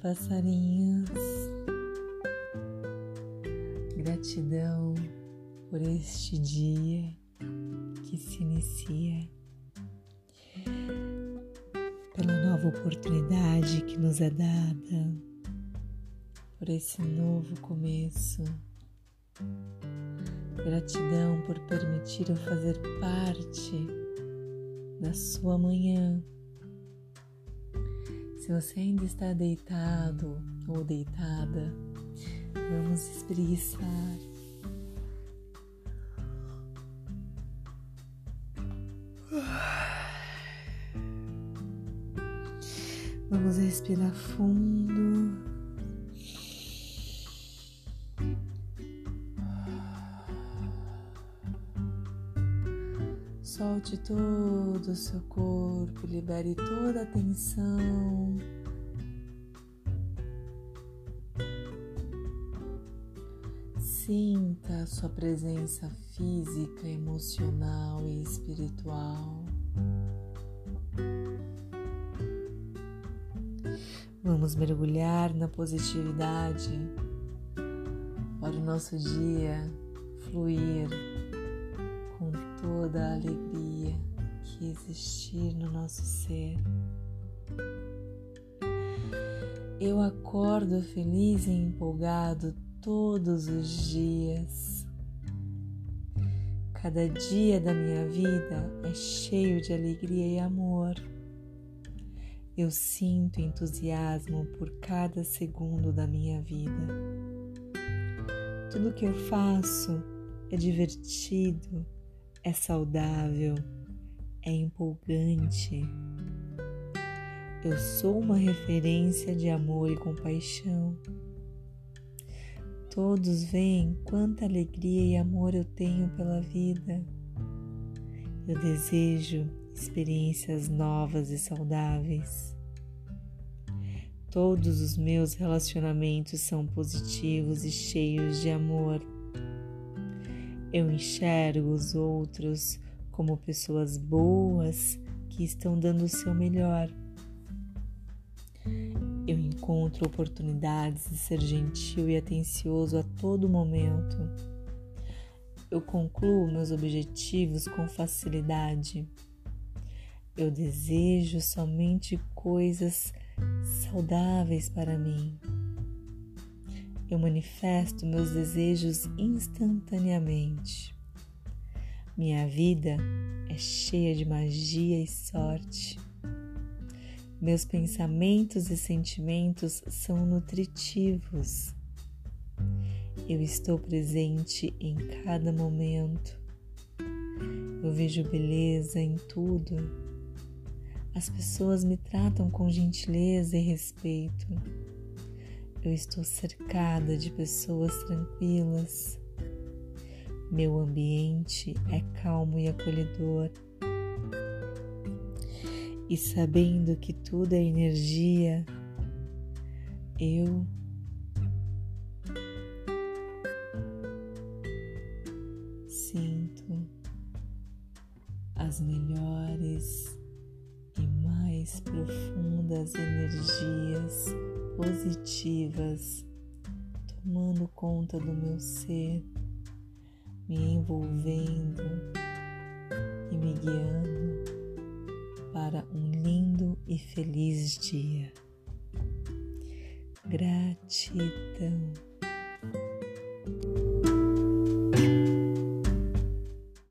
passarinhos. Gratidão por este dia que se inicia, pela nova oportunidade que nos é dada, por esse novo começo. Gratidão por permitir eu fazer parte da sua manhã se você ainda está deitado ou deitada, vamos espreguiçar. Vamos respirar fundo. Solte todo o seu corpo, libere toda a tensão. Sinta a sua presença física, emocional e espiritual. Vamos mergulhar na positividade para o nosso dia fluir toda a alegria que existir no nosso ser. Eu acordo feliz e empolgado todos os dias. Cada dia da minha vida é cheio de alegria e amor. Eu sinto entusiasmo por cada segundo da minha vida. Tudo que eu faço é divertido é saudável, é empolgante. Eu sou uma referência de amor e compaixão. Todos veem quanta alegria e amor eu tenho pela vida. Eu desejo experiências novas e saudáveis. Todos os meus relacionamentos são positivos e cheios de amor. Eu enxergo os outros como pessoas boas que estão dando o seu melhor. Eu encontro oportunidades de ser gentil e atencioso a todo momento. Eu concluo meus objetivos com facilidade. Eu desejo somente coisas saudáveis para mim. Eu manifesto meus desejos instantaneamente. Minha vida é cheia de magia e sorte. Meus pensamentos e sentimentos são nutritivos. Eu estou presente em cada momento. Eu vejo beleza em tudo. As pessoas me tratam com gentileza e respeito. Eu estou cercada de pessoas tranquilas. Meu ambiente é calmo e acolhedor. E sabendo que tudo é energia, eu sinto as melhores e mais profundas energias positivas tomando conta do meu ser, me envolvendo e me guiando para um lindo e feliz dia. Gratidão.